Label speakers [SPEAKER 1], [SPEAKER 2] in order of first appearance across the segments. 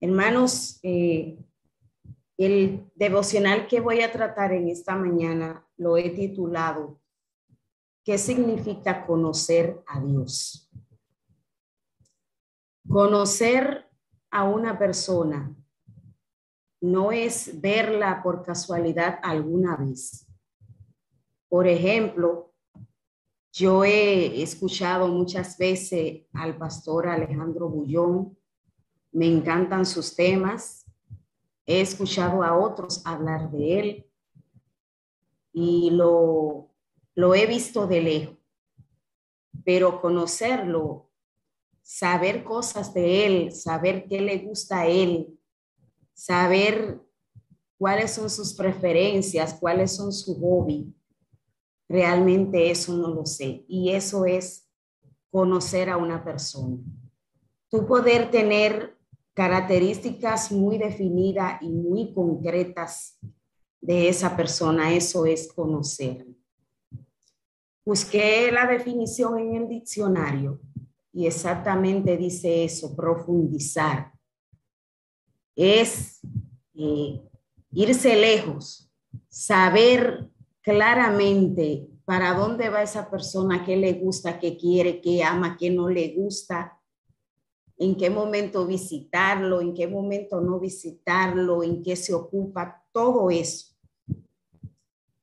[SPEAKER 1] Hermanos, eh, el devocional que voy a tratar en esta mañana lo he titulado ¿Qué significa conocer a Dios? Conocer a una persona no es verla por casualidad alguna vez. Por ejemplo, yo he escuchado muchas veces al pastor Alejandro Bullón, me encantan sus temas, he escuchado a otros hablar de él y lo, lo he visto de lejos, pero conocerlo, saber cosas de él, saber qué le gusta a él, saber cuáles son sus preferencias, cuáles son su hobby, realmente eso no lo sé. Y eso es conocer a una persona. Tú poder tener características muy definidas y muy concretas de esa persona, eso es conocer. Busqué la definición en el diccionario y exactamente dice eso, profundizar. Es eh, irse lejos, saber claramente para dónde va esa persona, qué le gusta, qué quiere, qué ama, qué no le gusta, en qué momento visitarlo, en qué momento no visitarlo, en qué se ocupa, todo eso.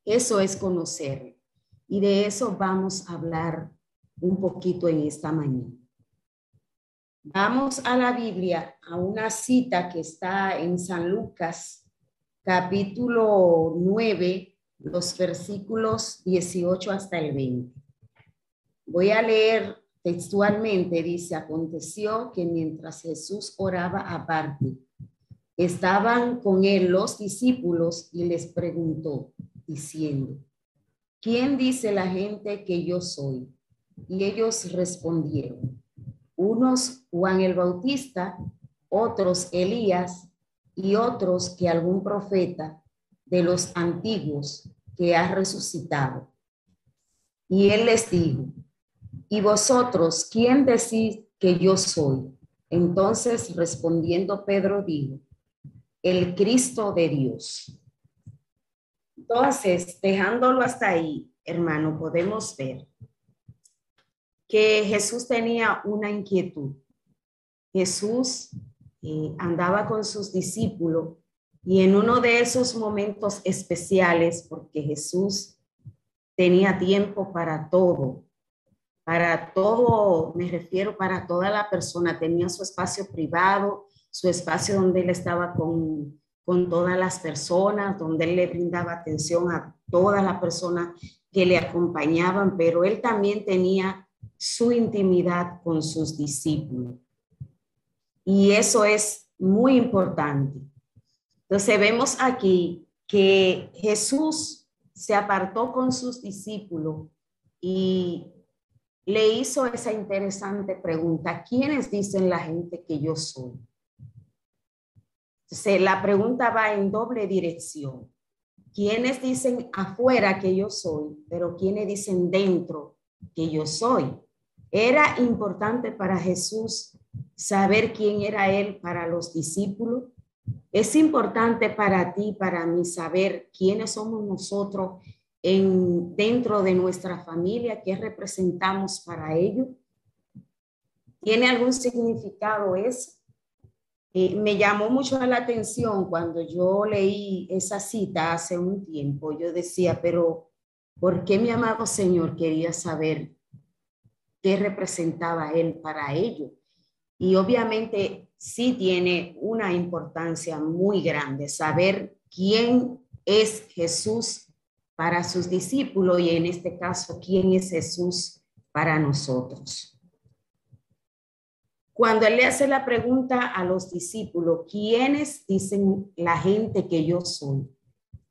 [SPEAKER 1] Eso es conocer. Y de eso vamos a hablar un poquito en esta mañana. Vamos a la Biblia, a una cita que está en San Lucas, capítulo 9, los versículos 18 hasta el 20. Voy a leer Textualmente dice, aconteció que mientras Jesús oraba aparte, estaban con él los discípulos y les preguntó, diciendo, ¿quién dice la gente que yo soy? Y ellos respondieron, unos Juan el Bautista, otros Elías y otros que algún profeta de los antiguos que ha resucitado. Y él les dijo, ¿Y vosotros quién decís que yo soy? Entonces respondiendo Pedro dijo, el Cristo de Dios. Entonces, dejándolo hasta ahí, hermano, podemos ver que Jesús tenía una inquietud. Jesús eh, andaba con sus discípulos y en uno de esos momentos especiales, porque Jesús tenía tiempo para todo, para todo, me refiero para toda la persona, tenía su espacio privado, su espacio donde él estaba con, con todas las personas, donde él le brindaba atención a todas las personas que le acompañaban, pero él también tenía su intimidad con sus discípulos. Y eso es muy importante. Entonces vemos aquí que Jesús se apartó con sus discípulos y le hizo esa interesante pregunta, ¿quiénes dicen la gente que yo soy? Entonces, la pregunta va en doble dirección. ¿Quiénes dicen afuera que yo soy, pero quiénes dicen dentro que yo soy? Era importante para Jesús saber quién era Él para los discípulos. Es importante para ti, para mí, saber quiénes somos nosotros en, dentro de nuestra familia, qué representamos para ello. ¿Tiene algún significado eso? Eh, me llamó mucho la atención cuando yo leí esa cita hace un tiempo. Yo decía, pero ¿por qué mi amado Señor quería saber qué representaba Él para ello? Y obviamente sí tiene una importancia muy grande saber quién es Jesús para sus discípulos y en este caso, ¿quién es Jesús para nosotros? Cuando él le hace la pregunta a los discípulos, ¿quiénes dicen la gente que yo soy?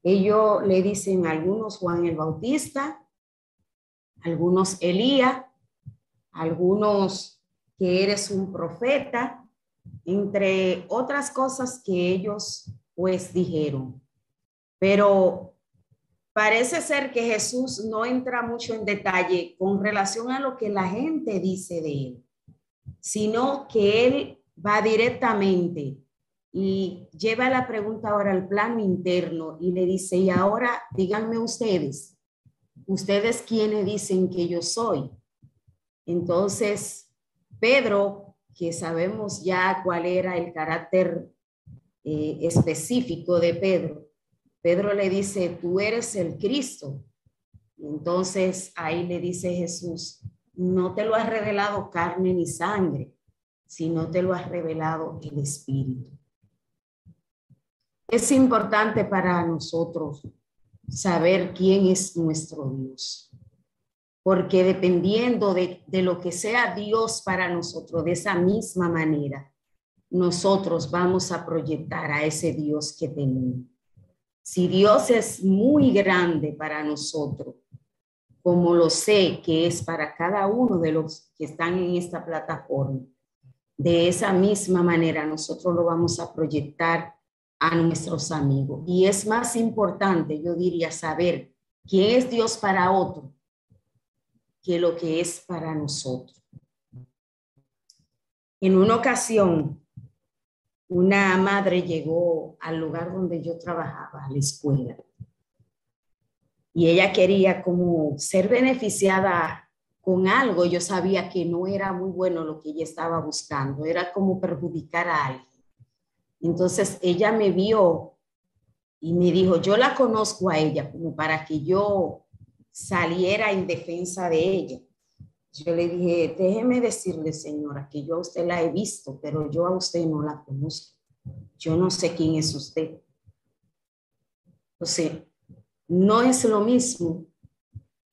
[SPEAKER 1] Ellos le dicen algunos Juan el Bautista, algunos Elías, algunos que eres un profeta, entre otras cosas que ellos pues dijeron. Pero Parece ser que Jesús no entra mucho en detalle con relación a lo que la gente dice de él, sino que él va directamente y lleva la pregunta ahora al plano interno y le dice, y ahora díganme ustedes, ustedes quiénes dicen que yo soy. Entonces, Pedro, que sabemos ya cuál era el carácter eh, específico de Pedro, Pedro le dice, tú eres el Cristo. Entonces ahí le dice Jesús, no te lo has revelado carne ni sangre, sino te lo has revelado el Espíritu. Es importante para nosotros saber quién es nuestro Dios, porque dependiendo de, de lo que sea Dios para nosotros, de esa misma manera, nosotros vamos a proyectar a ese Dios que tenemos. Si Dios es muy grande para nosotros, como lo sé que es para cada uno de los que están en esta plataforma, de esa misma manera nosotros lo vamos a proyectar a nuestros amigos. Y es más importante, yo diría, saber quién es Dios para otro que lo que es para nosotros. En una ocasión, una madre llegó al lugar donde yo trabajaba, a la escuela, y ella quería como ser beneficiada con algo. Yo sabía que no era muy bueno lo que ella estaba buscando, era como perjudicar a alguien. Entonces ella me vio y me dijo, yo la conozco a ella como para que yo saliera en defensa de ella. Yo le dije, déjeme decirle, señora, que yo a usted la he visto, pero yo a usted no la conozco. Yo no sé quién es usted. O sea, no es lo mismo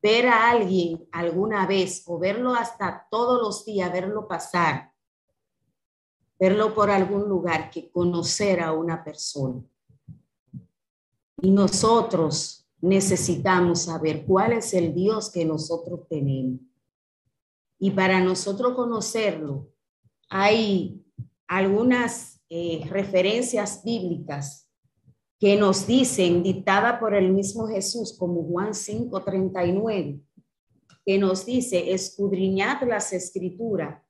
[SPEAKER 1] ver a alguien alguna vez o verlo hasta todos los días, verlo pasar, verlo por algún lugar, que conocer a una persona. Y nosotros necesitamos saber cuál es el Dios que nosotros tenemos. Y para nosotros conocerlo, hay algunas eh, referencias bíblicas que nos dicen, dictada por el mismo Jesús, como Juan 5:39, que nos dice, escudriñad las escrituras,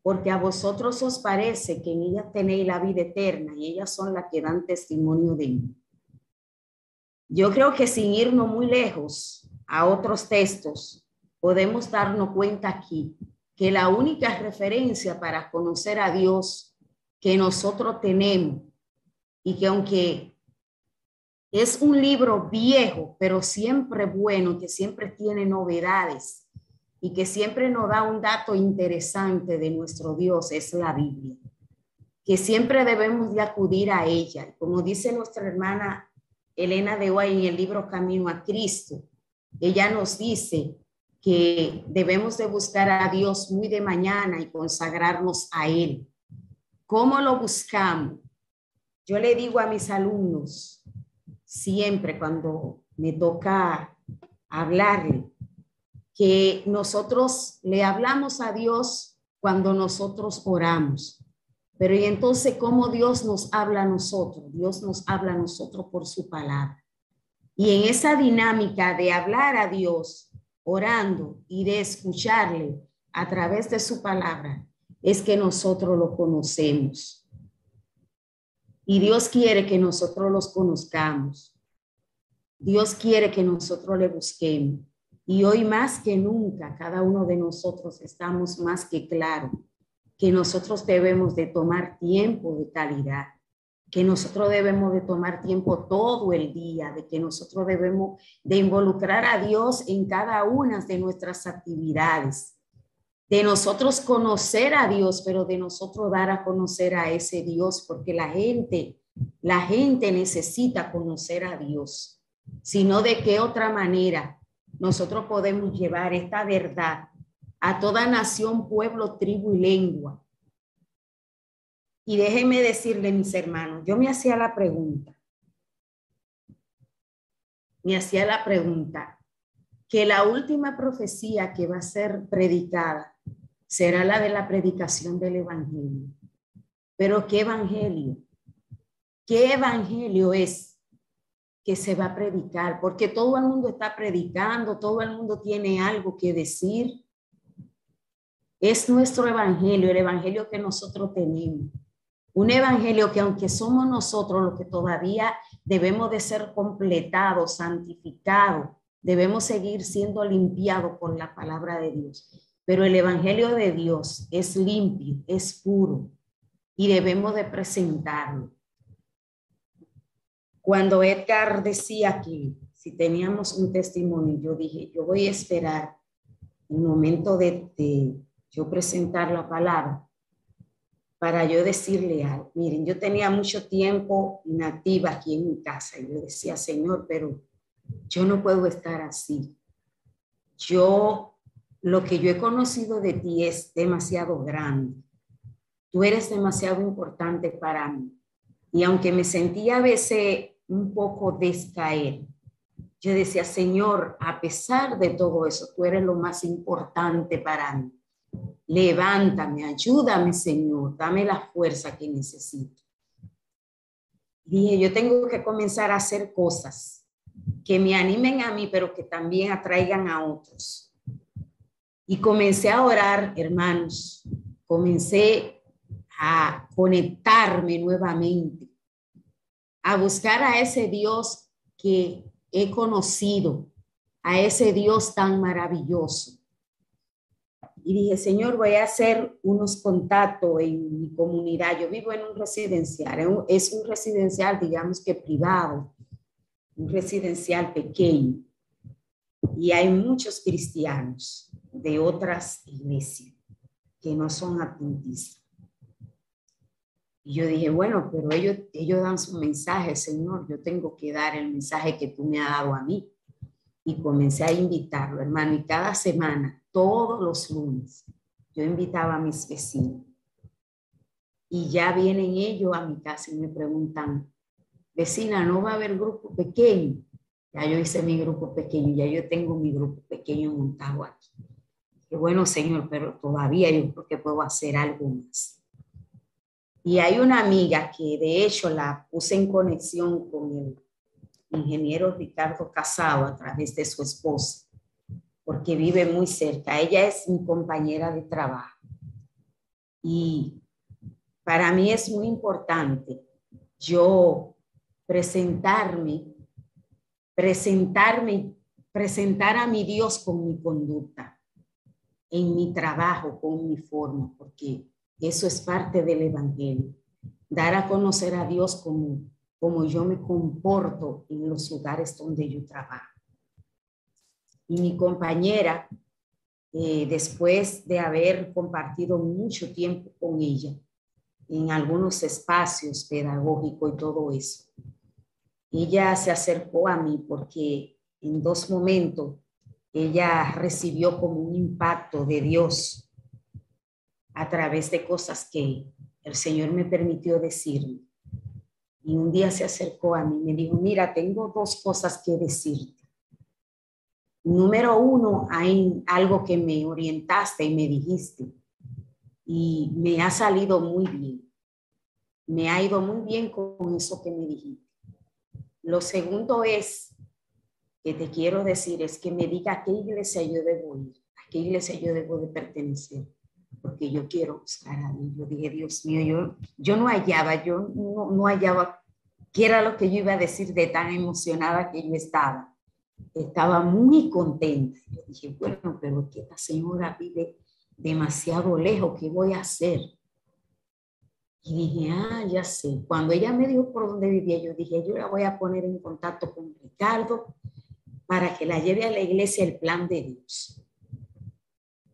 [SPEAKER 1] porque a vosotros os parece que en ellas tenéis la vida eterna y ellas son las que dan testimonio de mí. Yo creo que sin irnos muy lejos a otros textos, podemos darnos cuenta aquí que la única referencia para conocer a Dios que nosotros tenemos y que aunque es un libro viejo, pero siempre bueno, que siempre tiene novedades y que siempre nos da un dato interesante de nuestro Dios, es la Biblia, que siempre debemos de acudir a ella. Como dice nuestra hermana Elena de Hoy en el libro Camino a Cristo, ella nos dice que debemos de buscar a Dios muy de mañana y consagrarnos a Él. ¿Cómo lo buscamos? Yo le digo a mis alumnos siempre cuando me toca hablarle que nosotros le hablamos a Dios cuando nosotros oramos. Pero y entonces, ¿cómo Dios nos habla a nosotros? Dios nos habla a nosotros por su palabra. Y en esa dinámica de hablar a Dios, orando y de escucharle a través de su palabra, es que nosotros lo conocemos. Y Dios quiere que nosotros los conozcamos. Dios quiere que nosotros le busquemos. Y hoy más que nunca, cada uno de nosotros estamos más que claro que nosotros debemos de tomar tiempo de calidad que nosotros debemos de tomar tiempo todo el día, de que nosotros debemos de involucrar a Dios en cada una de nuestras actividades, de nosotros conocer a Dios, pero de nosotros dar a conocer a ese Dios, porque la gente, la gente necesita conocer a Dios, sino de qué otra manera nosotros podemos llevar esta verdad a toda nación, pueblo, tribu y lengua y déjenme decirle, mis hermanos, yo me hacía la pregunta, me hacía la pregunta, que la última profecía que va a ser predicada será la de la predicación del Evangelio. Pero ¿qué Evangelio? ¿Qué Evangelio es que se va a predicar? Porque todo el mundo está predicando, todo el mundo tiene algo que decir. Es nuestro Evangelio, el Evangelio que nosotros tenemos Un evangelio que aunque somos nosotros los que todavía debemos de ser completados, santificados, debemos seguir siendo limpiados por la palabra de Dios. Pero el evangelio de Dios es limpio, es puro y debemos de presentarlo. Cuando Edgar decía que si teníamos un testimonio, yo dije, yo voy a esperar el momento de, de yo presentar la palabra para yo decirle algo. Miren, yo tenía mucho tiempo inactiva aquí en mi casa y yo decía, Señor, pero yo no puedo estar así. Yo, lo que yo he conocido de ti es demasiado grande. Tú eres demasiado importante para mí. Y aunque me sentía a veces un poco descaer, yo decía, Señor, a pesar de todo eso, tú eres lo más importante para mí. Levántame, ayúdame, Señor, dame la fuerza que necesito. Dije, yo tengo que comenzar a hacer cosas que me animen a mí, pero que también atraigan a otros. Y comencé a orar, hermanos, comencé a conectarme nuevamente, a buscar a ese Dios que he conocido, a ese Dios tan maravilloso. Y dije, Señor, voy a hacer unos contactos en mi comunidad. Yo vivo en un residencial, es un residencial, digamos que privado, un residencial pequeño. Y hay muchos cristianos de otras iglesias que no son adventistas. Y yo dije, bueno, pero ellos, ellos dan su mensaje, Señor, yo tengo que dar el mensaje que tú me has dado a mí. Y comencé a invitarlo, hermano, y cada semana, todos los lunes, yo invitaba a mis vecinos. Y ya vienen ellos a mi casa y me preguntan, vecina, ¿no va a haber grupo pequeño? Ya yo hice mi grupo pequeño, ya yo tengo mi grupo pequeño montado aquí. Qué bueno, Señor, pero todavía yo creo que puedo hacer algo más. Y hay una amiga que de hecho la puse en conexión con el ingeniero Ricardo Casado a través de su esposa, porque vive muy cerca. Ella es mi compañera de trabajo. Y para mí es muy importante yo presentarme, presentarme, presentar a mi Dios con mi conducta, en mi trabajo, con mi forma, porque eso es parte del Evangelio. Dar a conocer a Dios como, como yo me comporto en los lugares donde yo trabajo. Y mi compañera, eh, después de haber compartido mucho tiempo con ella en algunos espacios pedagógicos y todo eso, ella se acercó a mí porque en dos momentos ella recibió como un impacto de Dios a través de cosas que el Señor me permitió decirme. Y un día se acercó a mí y me dijo, mira, tengo dos cosas que decirte. Número uno, hay algo que me orientaste y me dijiste y me ha salido muy bien. Me ha ido muy bien con eso que me dijiste. Lo segundo es que te quiero decir es que me diga a qué iglesia yo debo ir, a qué iglesia yo debo de pertenecer porque yo quiero buscar a. Yo dije, Dios mío, yo, yo no hallaba, yo no, no hallaba qué era lo que yo iba a decir de tan emocionada que yo estaba. Estaba muy contenta. Yo dije, bueno, pero que esta señora vive demasiado lejos, ¿qué voy a hacer? Y dije, ah, ya sé. Cuando ella me dijo por dónde vivía, yo dije, yo la voy a poner en contacto con Ricardo para que la lleve a la iglesia el plan de Dios.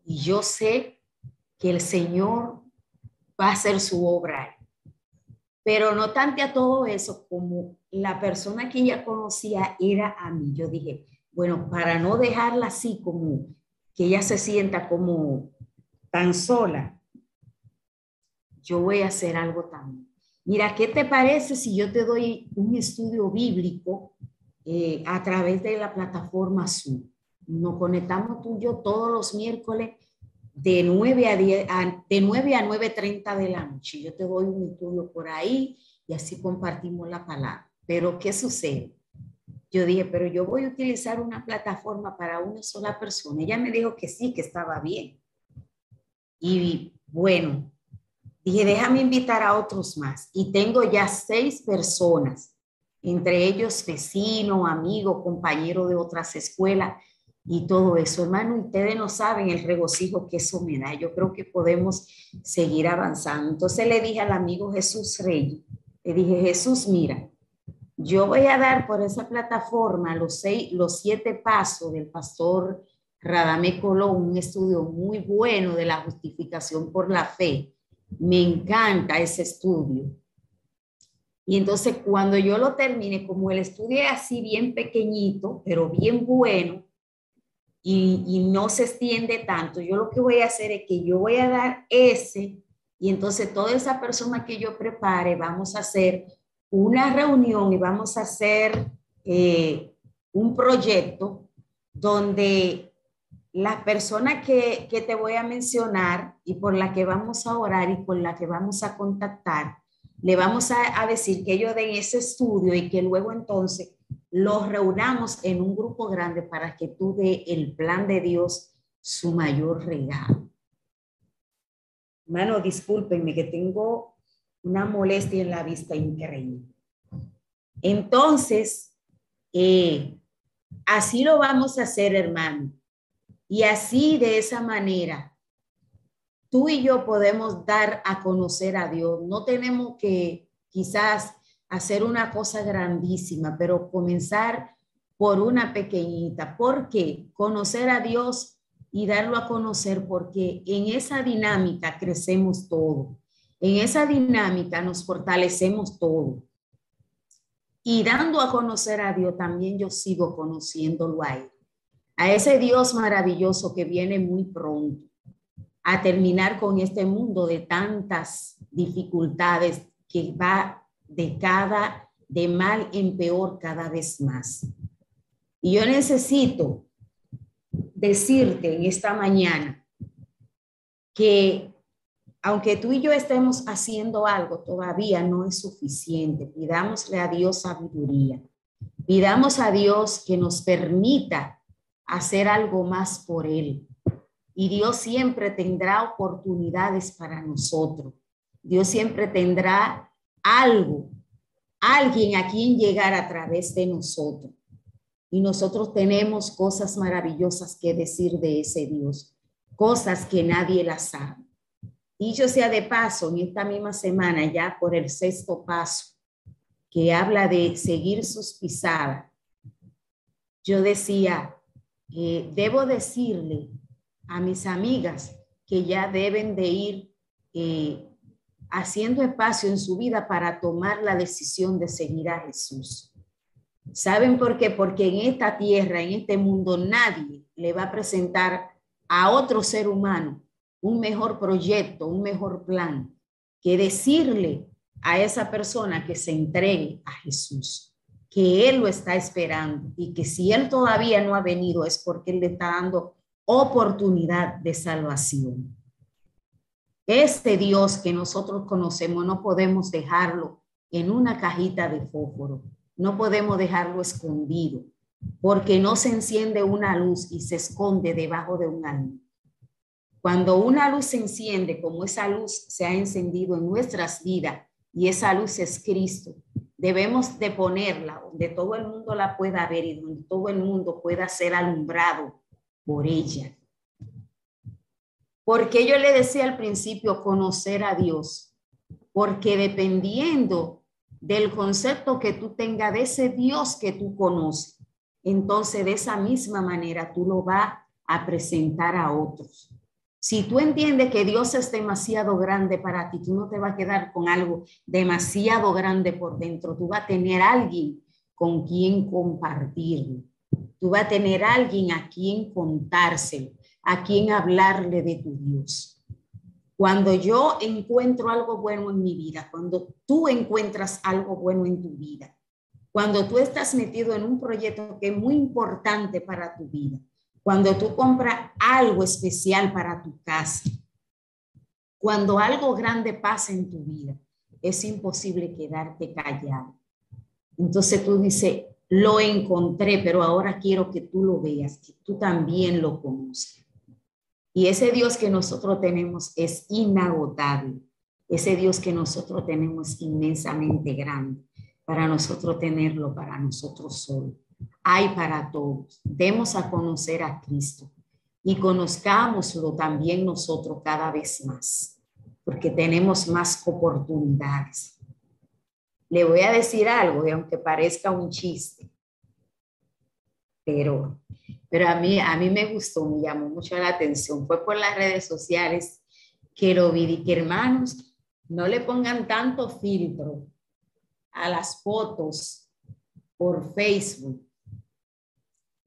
[SPEAKER 1] Y yo sé que el Señor va a hacer su obra. Pero no tanto a todo eso como la persona que ella conocía era a mí. Yo dije, bueno, para no dejarla así como que ella se sienta como tan sola, yo voy a hacer algo también. Mira, ¿qué te parece si yo te doy un estudio bíblico eh, a través de la plataforma Zoom? Nos conectamos tú y yo todos los miércoles de 9 a, 10, de 9 a 9.30 de la noche. Yo te doy un estudio por ahí y así compartimos la palabra. Pero ¿qué sucede? Yo dije, pero yo voy a utilizar una plataforma para una sola persona. Ella me dijo que sí, que estaba bien. Y bueno, dije, déjame invitar a otros más. Y tengo ya seis personas, entre ellos vecino, amigo, compañero de otras escuelas y todo eso. Hermano, ustedes no saben el regocijo que eso me da. Yo creo que podemos seguir avanzando. Entonces le dije al amigo Jesús Rey, le dije, Jesús, mira, yo voy a dar por esa plataforma los, seis, los siete pasos del pastor Radamé Colón, un estudio muy bueno de la justificación por la fe. Me encanta ese estudio. Y entonces cuando yo lo termine, como el estudio es así bien pequeñito, pero bien bueno, y, y, no se extiende tanto, yo lo que voy a hacer es que yo voy a dar ese, y entonces toda esa persona que yo prepare, vamos a hacer una reunión y vamos a hacer eh, un proyecto donde la persona que, que, te voy a mencionar y por la que vamos a orar y por la que vamos a contactar, le vamos a, a decir que ellos den ese estudio y que luego entonces los reunamos en un grupo grande para que tú dé el plan de Dios su mayor regalo. Hermano, discúlpenme que tengo una molestia en la vista increíble. Entonces, eh, así lo vamos a hacer, hermano. Y así, de esa manera, tú y yo podemos dar a conocer a Dios. No tenemos que quizás hacer una cosa grandísima, pero comenzar por una pequeñita. ¿Por qué? Conocer a Dios y darlo a conocer, porque en esa dinámica crecemos todo. En esa dinámica nos fortalecemos todo. Y dando a conocer a Dios, también yo sigo conociéndolo a Él. A ese Dios maravilloso que viene muy pronto a terminar con este mundo de tantas dificultades que va de cada, de mal en peor cada vez más. Y yo necesito decirte en esta mañana que aunque tú y yo estemos haciendo algo, todavía no es suficiente. Pidámosle a Dios sabiduría. Pidamos a Dios que nos permita hacer algo más por Él. Y Dios siempre tendrá oportunidades para nosotros. Dios siempre tendrá algo, alguien a quien llegar a través de nosotros. Y nosotros tenemos cosas maravillosas que decir de ese Dios, cosas que nadie las sabe. Dicho sea de paso, en esta misma semana, ya por el sexto paso, que habla de seguir sus pisadas, yo decía, eh, debo decirle a mis amigas que ya deben de ir eh, haciendo espacio en su vida para tomar la decisión de seguir a Jesús. ¿Saben por qué? Porque en esta tierra, en este mundo, nadie le va a presentar a otro ser humano un mejor proyecto, un mejor plan, que decirle a esa persona que se entregue a Jesús, que Él lo está esperando y que si Él todavía no ha venido es porque Él le está dando oportunidad de salvación. Este Dios que nosotros conocemos no podemos dejarlo en una cajita de fósforo, no podemos dejarlo escondido, porque no se enciende una luz y se esconde debajo de un alma. Cuando una luz se enciende, como esa luz se ha encendido en nuestras vidas y esa luz es Cristo, debemos de ponerla donde todo el mundo la pueda ver y donde todo el mundo pueda ser alumbrado por ella. Porque yo le decía al principio conocer a Dios, porque dependiendo del concepto que tú tengas de ese Dios que tú conoces, entonces de esa misma manera tú lo vas a presentar a otros. Si tú entiendes que Dios es demasiado grande para ti, tú no te vas a quedar con algo demasiado grande por dentro. Tú vas a tener alguien con quien compartirlo. Tú vas a tener alguien a quien contárselo, a quien hablarle de tu Dios. Cuando yo encuentro algo bueno en mi vida, cuando tú encuentras algo bueno en tu vida, cuando tú estás metido en un proyecto que es muy importante para tu vida, cuando tú compras algo especial para tu casa, cuando algo grande pasa en tu vida, es imposible quedarte callado. Entonces tú dices, lo encontré, pero ahora quiero que tú lo veas, que tú también lo conozcas. Y ese Dios que nosotros tenemos es inagotable. ese Dios que nosotros tenemos inmensamente grande, para nosotros tenerlo para nosotros solos. Hay para todos. Demos a conocer a Cristo y conozcámoslo también nosotros cada vez más, porque tenemos más oportunidades. Le voy a decir algo, y aunque parezca un chiste, pero, pero a, mí, a mí me gustó, me llamó mucho la atención. Fue por las redes sociales que lo vi, que hermanos, no le pongan tanto filtro a las fotos por Facebook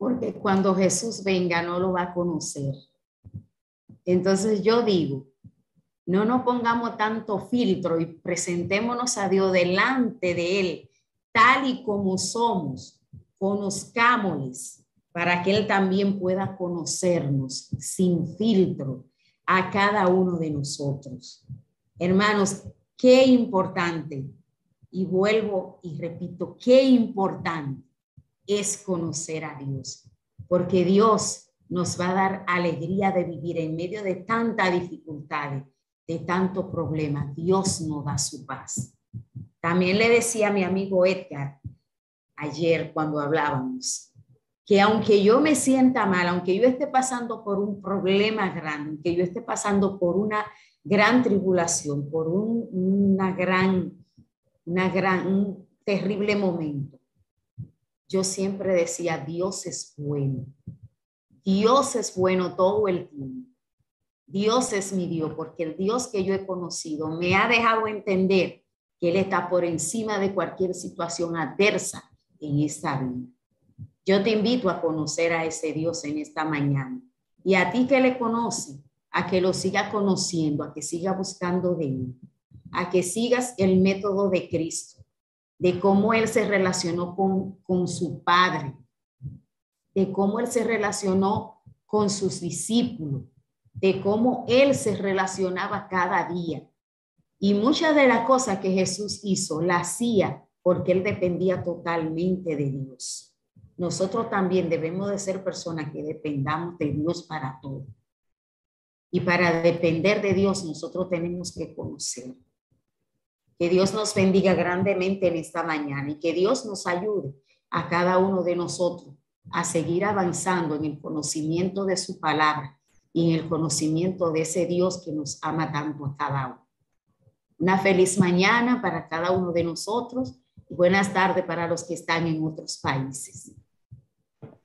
[SPEAKER 1] porque cuando Jesús venga no lo va a conocer. Entonces yo digo, no nos pongamos tanto filtro y presentémonos a Dios delante de Él, tal y como somos, conozcámosles, para que Él también pueda conocernos sin filtro a cada uno de nosotros. Hermanos, qué importante, y vuelvo y repito, qué importante es conocer a Dios, porque Dios nos va a dar alegría de vivir en medio de tanta dificultades, de tanto problema. Dios nos da su paz. También le decía a mi amigo Edgar ayer cuando hablábamos, que aunque yo me sienta mal, aunque yo esté pasando por un problema grande, aunque yo esté pasando por una gran tribulación, por un, una gran, una gran, terrible momento, yo siempre decía, Dios es bueno. Dios es bueno todo el tiempo. Dios es mi Dios, porque el Dios que yo he conocido me ha dejado entender que Él está por encima de cualquier situación adversa en esta vida. Yo te invito a conocer a ese Dios en esta mañana. Y a ti que le conoce, a que lo siga conociendo, a que siga buscando de Él, a que sigas el método de Cristo de cómo él se relacionó con, con su padre, de cómo él se relacionó con sus discípulos, de cómo él se relacionaba cada día. Y muchas de las cosas que Jesús hizo, la hacía porque él dependía totalmente de Dios. Nosotros también debemos de ser personas que dependamos de Dios para todo. Y para depender de Dios, nosotros tenemos que conocer. Que Dios nos bendiga grandemente en esta mañana y que Dios nos ayude a cada uno de nosotros a seguir avanzando en el conocimiento de su palabra y en el conocimiento de ese Dios que nos ama tanto a cada uno. Una feliz mañana para cada uno de nosotros y buenas tardes para los que están en otros países.